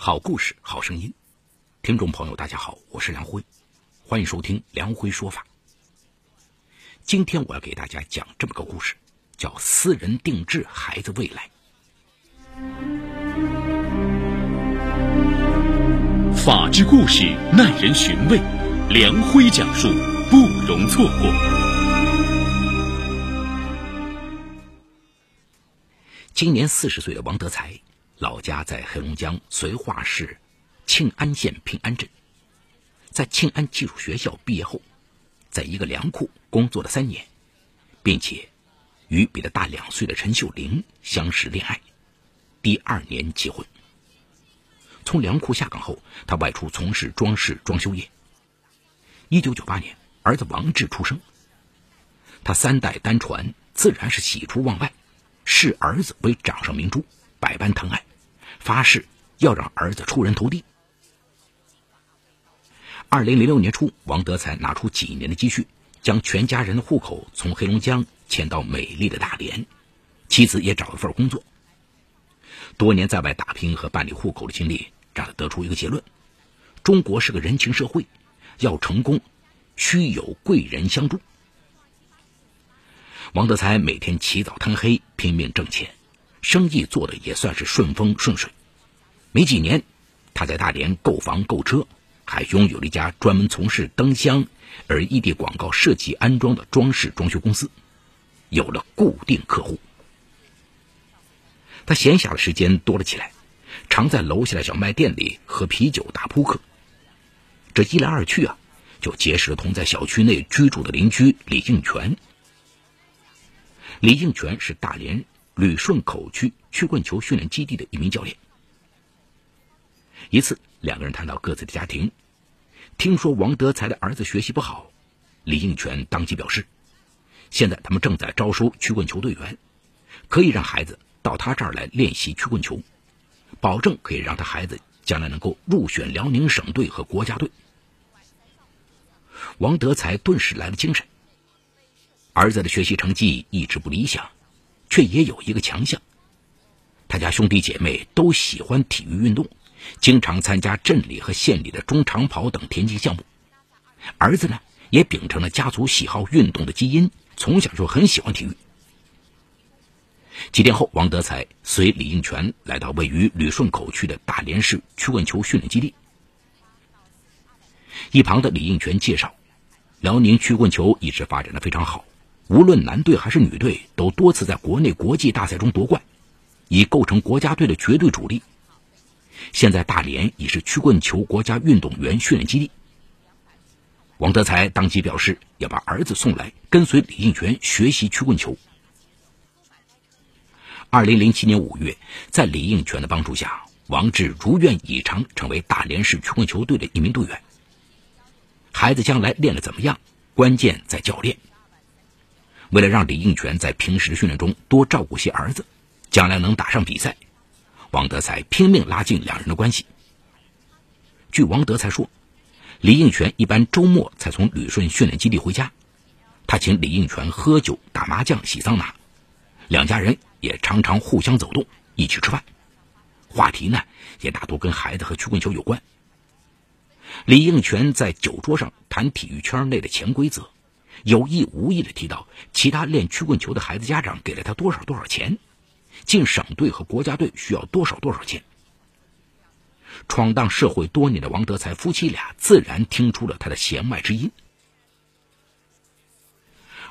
好故事，好声音。听众朋友，大家好，我是梁辉，欢迎收听梁辉说法。今天我要给大家讲这么个故事，叫“私人定制孩子未来”。法治故事耐人寻味，梁辉讲述不容错过。今年四十岁的王德才。老家在黑龙江绥化市庆安县平安镇，在庆安技术学校毕业后，在一个粮库工作了三年，并且与比他大两岁的陈秀玲相识恋爱，第二年结婚。从粮库下岗后，他外出从事装饰装修业。一九九八年，儿子王志出生，他三代单传，自然是喜出望外，视儿子为掌上明珠，百般疼爱。发誓要让儿子出人头地。二零零六年初，王德才拿出几年的积蓄，将全家人的户口从黑龙江迁到美丽的大连，妻子也找了份工作。多年在外打拼和办理户口的经历，让他得出一个结论：中国是个人情社会，要成功，需有贵人相助。王德才每天起早贪黑，拼命挣钱。生意做的也算是顺风顺水，没几年，他在大连购房购车，还拥有了一家专门从事灯箱、而异地广告设计安装的装饰装修公司，有了固定客户。他闲暇的时间多了起来，常在楼下的小卖店里喝啤酒、打扑克。这一来二去啊，就结识了同在小区内居住的邻居李应全。李应全是大连。旅顺口区曲棍球训练基地的一名教练。一次，两个人谈到各自的家庭，听说王德才的儿子学习不好，李应全当即表示，现在他们正在招收曲棍球队员，可以让孩子到他这儿来练习曲棍球，保证可以让他孩子将来能够入选辽宁省队和国家队。王德才顿时来了精神，儿子的学习成绩一直不理想。却也有一个强项，他家兄弟姐妹都喜欢体育运动，经常参加镇里和县里的中长跑等田径项目。儿子呢，也秉承了家族喜好运动的基因，从小就很喜欢体育。几天后，王德才随李应全来到位于旅顺口区的大连市曲棍球训练基地。一旁的李应全介绍，辽宁曲棍球一直发展的非常好。无论男队还是女队，都多次在国内国际大赛中夺冠，已构成国家队的绝对主力。现在大连已是曲棍球国家运动员训练基地。王德才当即表示要把儿子送来，跟随李应全学习曲棍球。二零零七年五月，在李应全的帮助下，王志如愿以偿成为大连市曲棍球队的一名队员。孩子将来练得怎么样，关键在教练。为了让李应全在平时的训练中多照顾些儿子，将来能打上比赛，王德才拼命拉近两人的关系。据王德才说，李应全一般周末才从旅顺训练基地回家，他请李应全喝酒、打麻将、洗桑拿，两家人也常常互相走动，一起吃饭，话题呢也大多跟孩子和曲棍球有关。李应全在酒桌上谈体育圈内的潜规则。有意无意的提到，其他练曲棍球的孩子家长给了他多少多少钱，进省队和国家队需要多少多少钱。闯荡社会多年的王德才夫妻俩自然听出了他的弦外之音。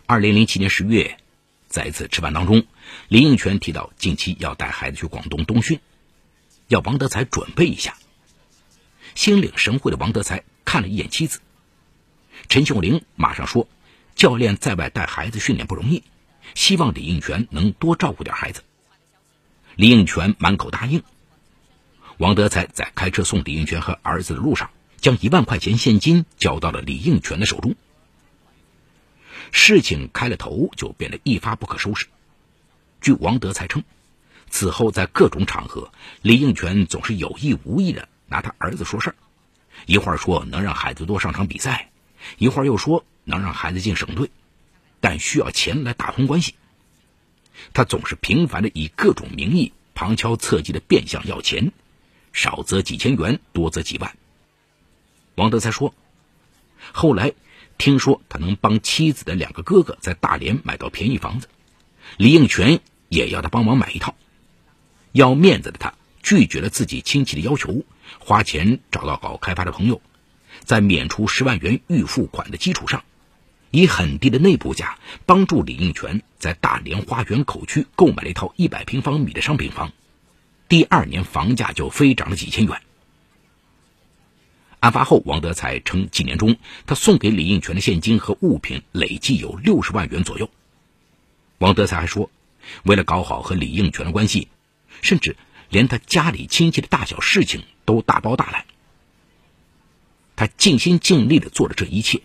二零零七年十月，在一次吃饭当中，林应全提到近期要带孩子去广东冬训，要王德才准备一下。心领神会的王德才看了一眼妻子陈秀玲，马上说。教练在外带孩子训练不容易，希望李应全能多照顾点孩子。李应全满口答应。王德才在开车送李应全和儿子的路上，将一万块钱现金交到了李应全的手中。事情开了头，就变得一发不可收拾。据王德才称，此后在各种场合，李应全总是有意无意的拿他儿子说事儿，一会儿说能让孩子多上场比赛，一会儿又说。能让孩子进省队，但需要钱来打通关系。他总是频繁的以各种名义旁敲侧击的变相要钱，少则几千元，多则几万。王德才说，后来听说他能帮妻子的两个哥哥在大连买到便宜房子，李应全也要他帮忙买一套。要面子的他拒绝了自己亲戚的要求，花钱找到搞开发的朋友，在免除十万元预付款的基础上，以很低的内部价帮助李应全在大连花园口区购买了一套一百平方米的商品房。第二年房价就飞涨了几千元。案发后，王德才称，几年中他送给李应全的现金和物品累计有六十万元左右。王德才还说，为了搞好和李应全的关系，甚至连他家里亲戚的大小事情都大包大揽。他尽心尽力的做了这一切，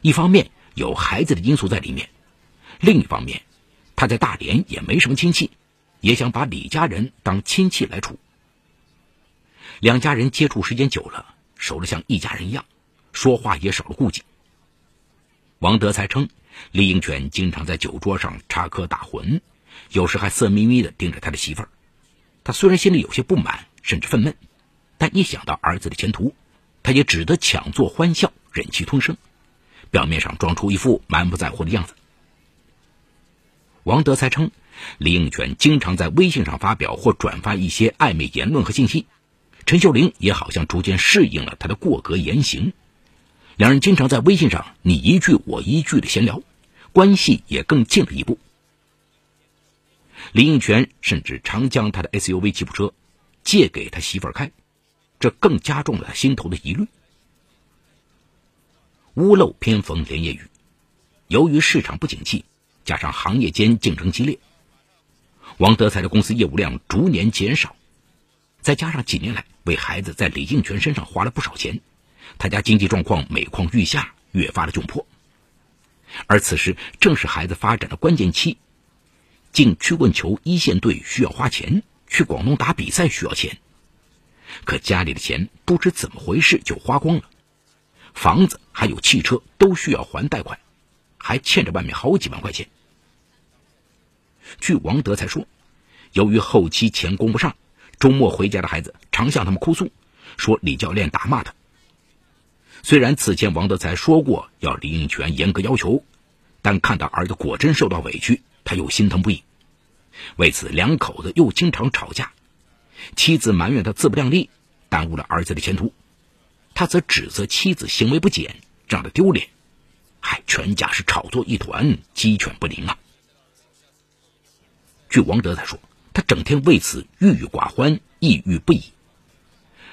一方面有孩子的因素在里面，另一方面他在大连也没什么亲戚。也想把李家人当亲戚来处，两家人接触时间久了，熟得像一家人一样，说话也少了顾忌。王德才称，李应全经常在酒桌上插科打诨，有时还色眯眯的盯着他的媳妇儿。他虽然心里有些不满，甚至愤懑，但一想到儿子的前途，他也只得强作欢笑，忍气吞声，表面上装出一副满不在乎的样子。王德才称。李应全经常在微信上发表或转发一些暧昧言论和信息，陈秀玲也好像逐渐适应了他的过格言行，两人经常在微信上你一句我一句的闲聊，关系也更近了一步。李应全甚至常将他的 SUV 吉普车借给他媳妇儿开，这更加重了他心头的疑虑。屋漏偏逢连夜雨，由于市场不景气，加上行业间竞争激烈。王德才的公司业务量逐年减少，再加上几年来为孩子在李应全身上花了不少钱，他家经济状况每况愈下，越发的窘迫。而此时正是孩子发展的关键期，进曲棍球一线队需要花钱，去广东打比赛需要钱，可家里的钱不知怎么回事就花光了，房子还有汽车都需要还贷款，还欠着外面好几万块钱。据王德才说，由于后期钱供不上，周末回家的孩子常向他们哭诉，说李教练打骂他。虽然此前王德才说过要李应全严格要求，但看到儿子果真受到委屈，他又心疼不已。为此，两口子又经常吵架。妻子埋怨他自不量力，耽误了儿子的前途；他则指责妻子行为不检，让他丢脸。嗨，全家是吵作一团，鸡犬不宁啊！据王德才说，他整天为此郁郁寡欢、抑郁不已。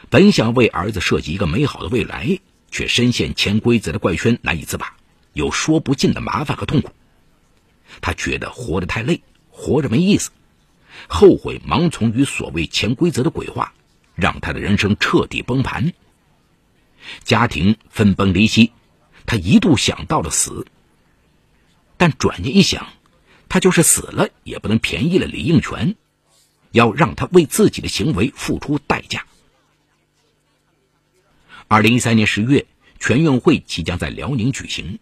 本想为儿子设计一个美好的未来，却深陷潜规则的怪圈难以自拔，有说不尽的麻烦和痛苦。他觉得活得太累，活着没意思，后悔盲从于所谓潜规则的鬼话，让他的人生彻底崩盘。家庭分崩离析，他一度想到了死，但转念一想。他就是死了也不能便宜了李应全，要让他为自己的行为付出代价。二零一三年十月，全运会即将在辽宁举行，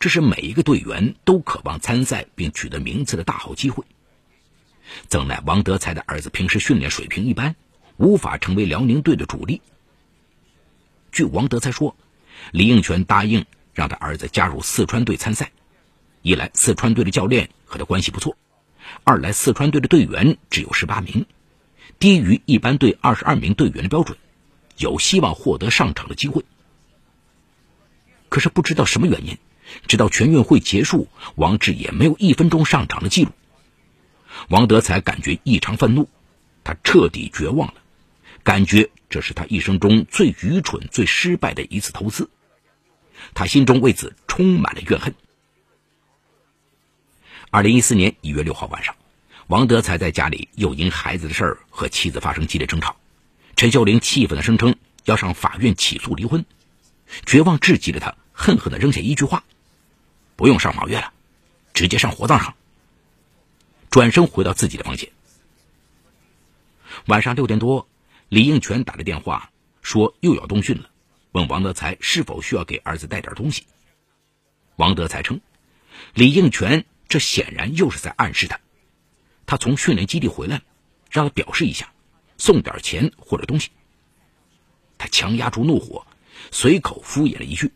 这是每一个队员都渴望参赛并取得名次的大好机会。怎奈王德才的儿子平时训练水平一般，无法成为辽宁队的主力。据王德才说，李应全答应让他儿子加入四川队参赛。一来，四川队的教练和他关系不错；二来，四川队的队员只有十八名，低于一般队二十二名队员的标准，有希望获得上场的机会。可是不知道什么原因，直到全运会结束，王志也没有一分钟上场的记录。王德才感觉异常愤怒，他彻底绝望了，感觉这是他一生中最愚蠢、最失败的一次投资，他心中为此充满了怨恨。二零一四年一月六号晚上，王德才在家里又因孩子的事儿和妻子发生激烈争吵。陈秀玲气愤的声称要上法院起诉离婚，绝望至极的他恨恨的扔下一句话：“不用上法院了，直接上火葬场。”转身回到自己的房间。晚上六点多，李应全打来电话说又要冬训了，问王德才是否需要给儿子带点东西。王德才称，李应全。这显然又是在暗示他，他从训练基地回来，让他表示一下，送点钱或者东西。他强压住怒火，随口敷衍了一句：“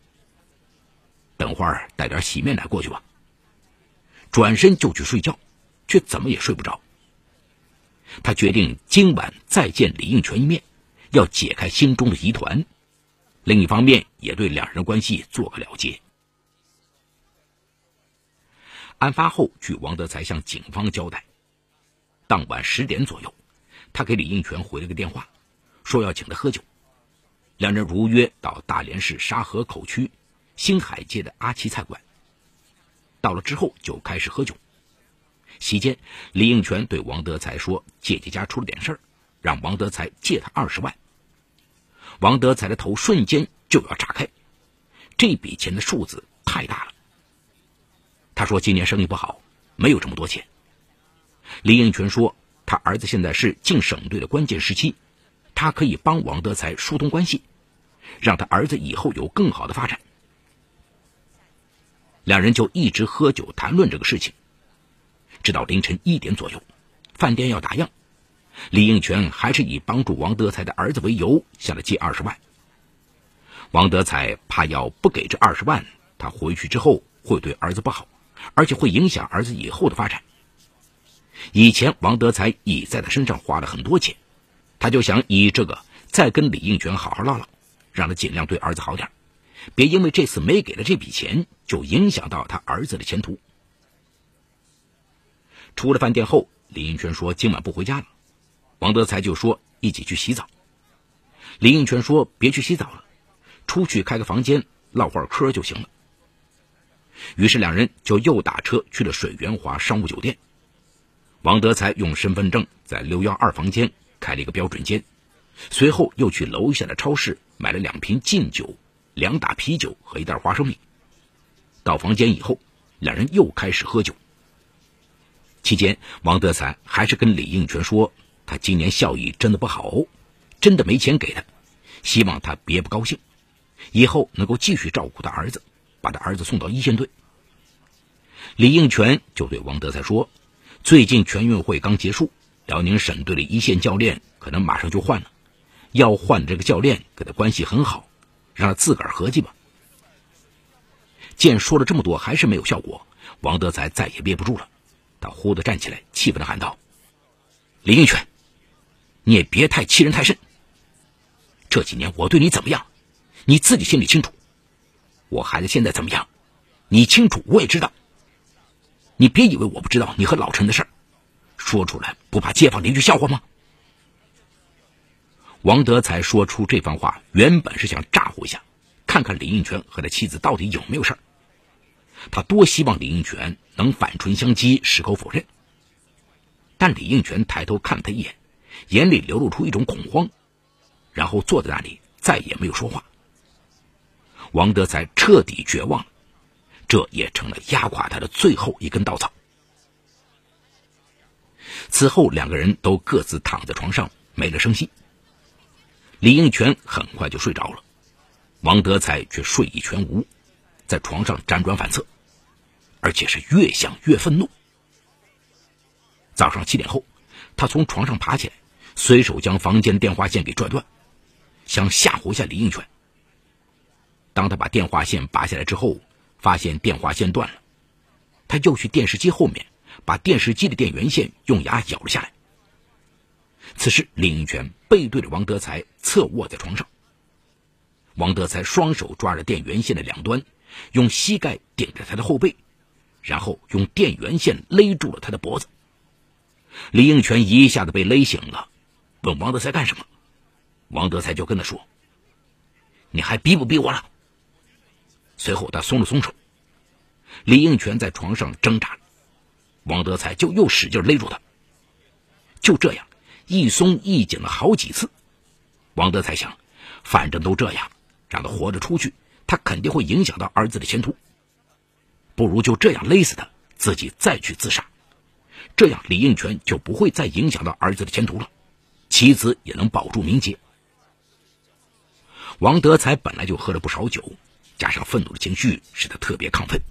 等会儿带点洗面奶过去吧。”转身就去睡觉，却怎么也睡不着。他决定今晚再见李应泉一面，要解开心中的疑团。另一方面，也对两人关系做个了结。案发后，据王德才向警方交代，当晚十点左右，他给李应泉回了个电话，说要请他喝酒。两人如约到大连市沙河口区新海街的阿奇菜馆。到了之后，就开始喝酒。席间，李应泉对王德才说：“姐姐家出了点事儿，让王德才借他二十万。”王德才的头瞬间就要炸开，这笔钱的数字太大了。他说：“今年生意不好，没有这么多钱。”李应泉说：“他儿子现在是进省队的关键时期，他可以帮王德才疏通关系，让他儿子以后有更好的发展。”两人就一直喝酒谈论这个事情，直到凌晨一点左右，饭店要打烊，李应全还是以帮助王德才的儿子为由向他借二十万。王德才怕要不给这二十万，他回去之后会对儿子不好，而且会影响儿子以后的发展。以前王德才已在他身上花了很多钱，他就想以这个再跟李应全好好唠唠，让他尽量对儿子好点。别因为这次没给了这笔钱，就影响到他儿子的前途。出了饭店后，李应泉说今晚不回家了，王德才就说一起去洗澡。李应泉说别去洗澡了，出去开个房间唠会儿嗑就行了。于是两人就又打车去了水源华商务酒店。王德才用身份证在六幺二房间开了一个标准间，随后又去楼下的超市买了两瓶劲酒。两打啤酒和一袋花生米。到房间以后，两人又开始喝酒。期间，王德才还是跟李应泉说，他今年效益真的不好，真的没钱给他，希望他别不高兴，以后能够继续照顾他儿子，把他儿子送到一线队。李应泉就对王德才说，最近全运会刚结束，辽宁省队的一线教练可能马上就换了，要换这个教练跟他关系很好。让他自个儿合计吧。见说了这么多还是没有效果，王德才再也憋不住了，他忽地站起来，气愤地喊道：“林应泉，你也别太欺人太甚。这几年我对你怎么样，你自己心里清楚。我孩子现在怎么样，你清楚，我也知道。你别以为我不知道你和老陈的事儿，说出来不怕街坊邻居笑话吗？”王德才说出这番话，原本是想咋呼一下，看看李应泉和他妻子到底有没有事儿。他多希望李应泉能反唇相讥，矢口否认。但李应泉抬头看了他一眼，眼里流露出一种恐慌，然后坐在那里，再也没有说话。王德才彻底绝望了，这也成了压垮他的最后一根稻草。此后，两个人都各自躺在床上，没了声息。李应泉很快就睡着了，王德才却睡意全无，在床上辗转反侧，而且是越想越愤怒。早上七点后，他从床上爬起来，随手将房间电话线给拽断，想吓唬一下李应泉。当他把电话线拔下来之后，发现电话线断了，他又去电视机后面，把电视机的电源线用牙咬了下来。此时，李应泉背对着王德才，侧卧在床上。王德才双手抓着电源线的两端，用膝盖顶着他的后背，然后用电源线勒住了他的脖子。李应全一下子被勒醒了，问王德才干什么？王德才就跟他说：“你还逼不逼我了？”随后他松了松手，李应全在床上挣扎，王德才就又使劲勒住他。就这样。一松一紧了好几次，王德才想，反正都这样，让他活着出去，他肯定会影响到儿子的前途。不如就这样勒死他，自己再去自杀，这样李应全就不会再影响到儿子的前途了，妻子也能保住名节。王德才本来就喝了不少酒，加上愤怒的情绪，使他特别亢奋。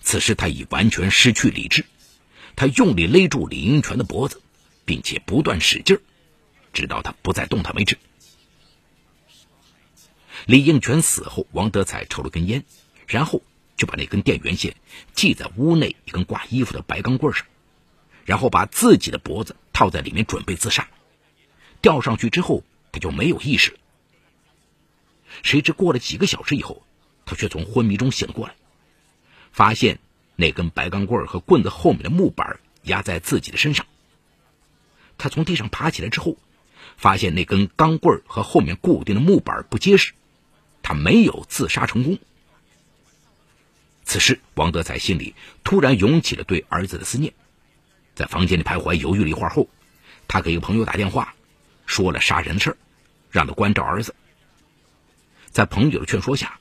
此时他已完全失去理智，他用力勒住李应全的脖子。并且不断使劲儿，直到他不再动弹为止。李应全死后，王德才抽了根烟，然后就把那根电源线系在屋内一根挂衣服的白钢棍上，然后把自己的脖子套在里面准备自杀。吊上去之后，他就没有意识。谁知过了几个小时以后，他却从昏迷中醒过来，发现那根白钢棍和棍子后面的木板压在自己的身上。他从地上爬起来之后，发现那根钢棍和后面固定的木板不结实。他没有自杀成功。此时，王德才心里突然涌起了对儿子的思念，在房间里徘徊，犹豫了一会儿后，他给一个朋友打电话，说了杀人的事儿，让他关照儿子。在朋友的劝说下，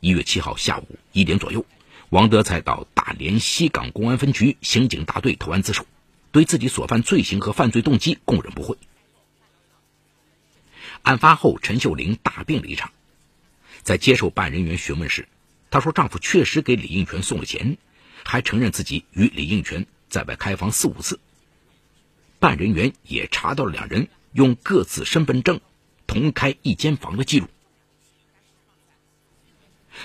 一月七号下午一点左右，王德才到大连西港公安分局刑警大队投案自首，对自己所犯罪行和犯罪动机供认不讳。案发后，陈秀玲大病了一场。在接受办案人员询问时，她说丈夫确实给李应全送了钱，还承认自己与李应全在外开房四五次。办案人员也查到了两人用各自身份证同开一间房的记录。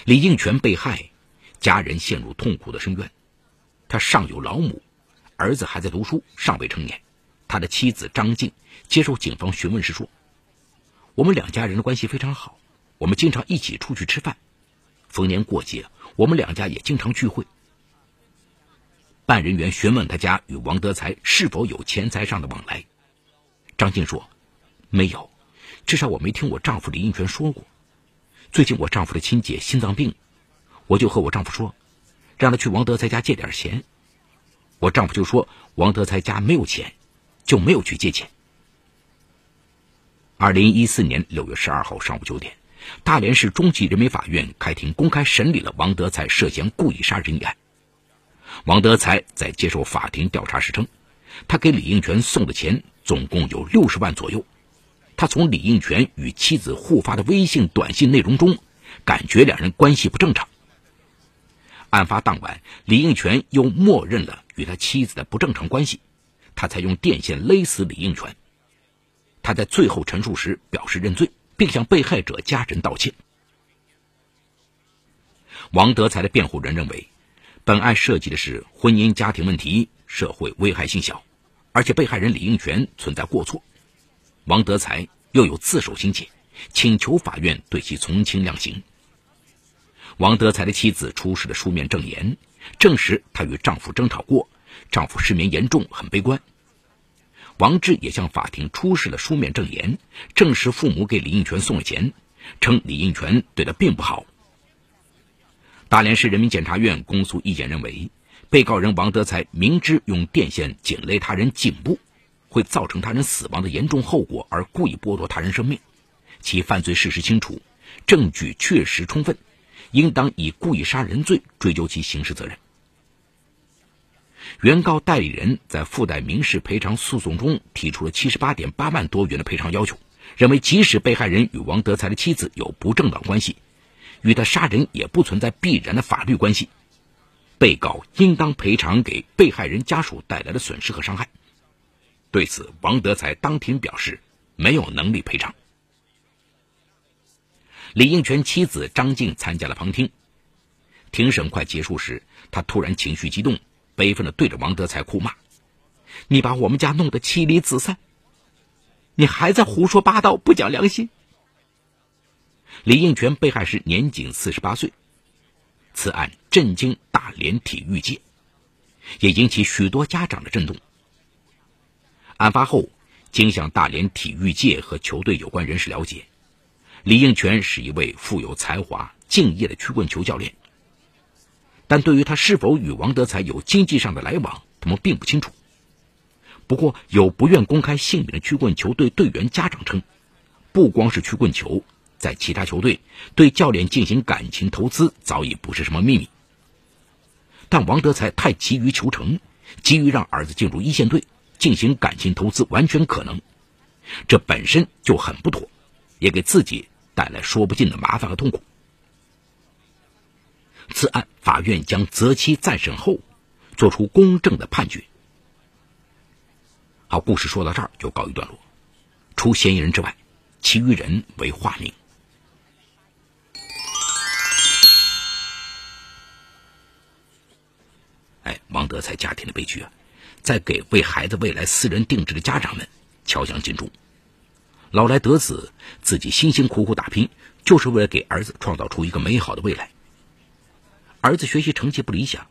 李应全被害，家人陷入痛苦的深渊。他上有老母，儿子还在读书，尚未成年。他的妻子张静接受警方询问时说：“我们两家人的关系非常好。”我们经常一起出去吃饭，逢年过节，我们两家也经常聚会。办人员询问他家与王德才是否有钱财上的往来，张静说：“没有，至少我没听我丈夫李应全说过。最近我丈夫的亲姐心脏病，我就和我丈夫说，让他去王德才家借点钱。我丈夫就说王德才家没有钱，就没有去借钱。”二零一四年六月十二号上午九点。大连市中级人民法院开庭公开审理了王德才涉嫌故意杀人一案。王德才在接受法庭调查时称，他给李应全送的钱总共有六十万左右。他从李应全与妻子互发的微信、短信内容中，感觉两人关系不正常。案发当晚，李应全又默认了与他妻子的不正常关系，他才用电线勒死李应全。他在最后陈述时表示认罪。并向被害者家人道歉。王德才的辩护人认为，本案涉及的是婚姻家庭问题，社会危害性小，而且被害人李应全存在过错，王德才又有自首情节，请求法院对其从轻量刑。王德才的妻子出示了书面证言，证实她与丈夫争吵过，丈夫失眠严重，很悲观。王志也向法庭出示了书面证言，证实父母给李应全送了钱，称李应全对他并不好。大连市人民检察院公诉意见认为，被告人王德才明知用电线紧勒他人颈部会造成他人死亡的严重后果，而故意剥夺他人生命，其犯罪事实清楚，证据确实充分，应当以故意杀人罪追究其刑事责任。原告代理人在附带民事赔偿诉讼中提出了七十八点八万多元的赔偿要求，认为即使被害人与王德才的妻子有不正当关系，与他杀人也不存在必然的法律关系，被告应当赔偿给被害人家属带来的损失和伤害。对此，王德才当庭表示没有能力赔偿。李应全妻子张静参加了旁听，庭审快结束时，他突然情绪激动。悲愤的对着王德才哭骂：“你把我们家弄得妻离子散，你还在胡说八道，不讲良心。”李应全被害时年仅四十八岁，此案震惊大连体育界，也引起许多家长的震动。案发后，经向大连体育界和球队有关人士了解，李应全是一位富有才华、敬业的曲棍球教练。但对于他是否与王德才有经济上的来往，他们并不清楚。不过，有不愿公开姓名的曲棍球队队员家长称，不光是曲棍球，在其他球队对教练进行感情投资早已不是什么秘密。但王德才太急于求成，急于让儿子进入一线队进行感情投资，完全可能，这本身就很不妥，也给自己带来说不尽的麻烦和痛苦。此案，法院将择期再审后，作出公正的判决。好，故事说到这儿就告一段落。除嫌疑人之外，其余人为化名。哎，王德才家庭的悲剧啊，在给为孩子未来私人定制的家长们敲响警钟。老来得子，自己辛辛苦苦打拼，就是为了给儿子创造出一个美好的未来。儿子学习成绩不理想，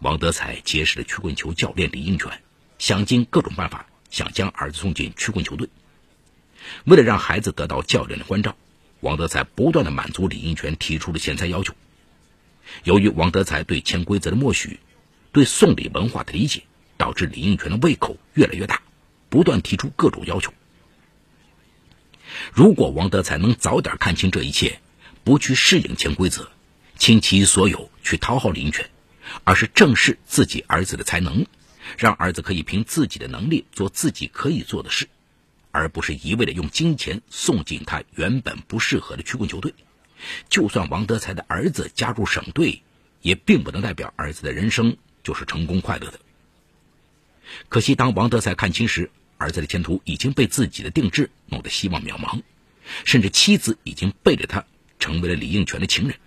王德才结识了曲棍球教练李应全，想尽各种办法想将儿子送进曲棍球队。为了让孩子得到教练的关照，王德才不断的满足李应全提出的钱财要求。由于王德才对潜规则的默许，对送礼文化的理解，导致李应全的胃口越来越大，不断提出各种要求。如果王德才能早点看清这一切，不去适应潜规则，倾其所有去讨好李应全，而是正视自己儿子的才能，让儿子可以凭自己的能力做自己可以做的事，而不是一味的用金钱送进他原本不适合的曲棍球队。就算王德才的儿子加入省队，也并不能代表儿子的人生就是成功快乐的。可惜，当王德才看清时，儿子的前途已经被自己的定制弄得希望渺茫，甚至妻子已经背着他成为了李应全的情人。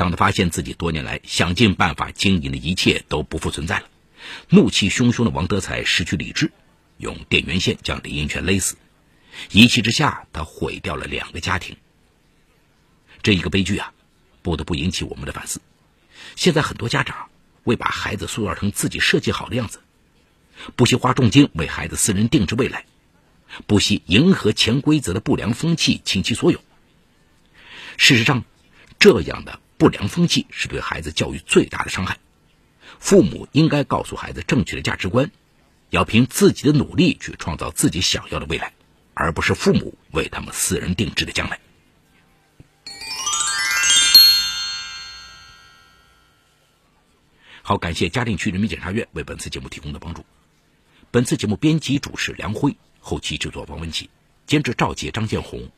当他发现自己多年来想尽办法经营的一切都不复存在了，怒气汹汹的王德才失去理智，用电源线将李英全勒死。一气之下，他毁掉了两个家庭。这一个悲剧啊，不得不引起我们的反思。现在很多家长为把孩子塑造成自己设计好的样子。不惜花重金为孩子私人定制未来，不惜迎合潜规则的不良风气倾其所有。事实上，这样的不良风气是对孩子教育最大的伤害。父母应该告诉孩子正确的价值观，要凭自己的努力去创造自己想要的未来，而不是父母为他们私人定制的将来。好，感谢嘉定区人民检察院为本次节目提供的帮助。本次节目编辑主持梁辉，后期制作王文琪，监制赵杰、张建红。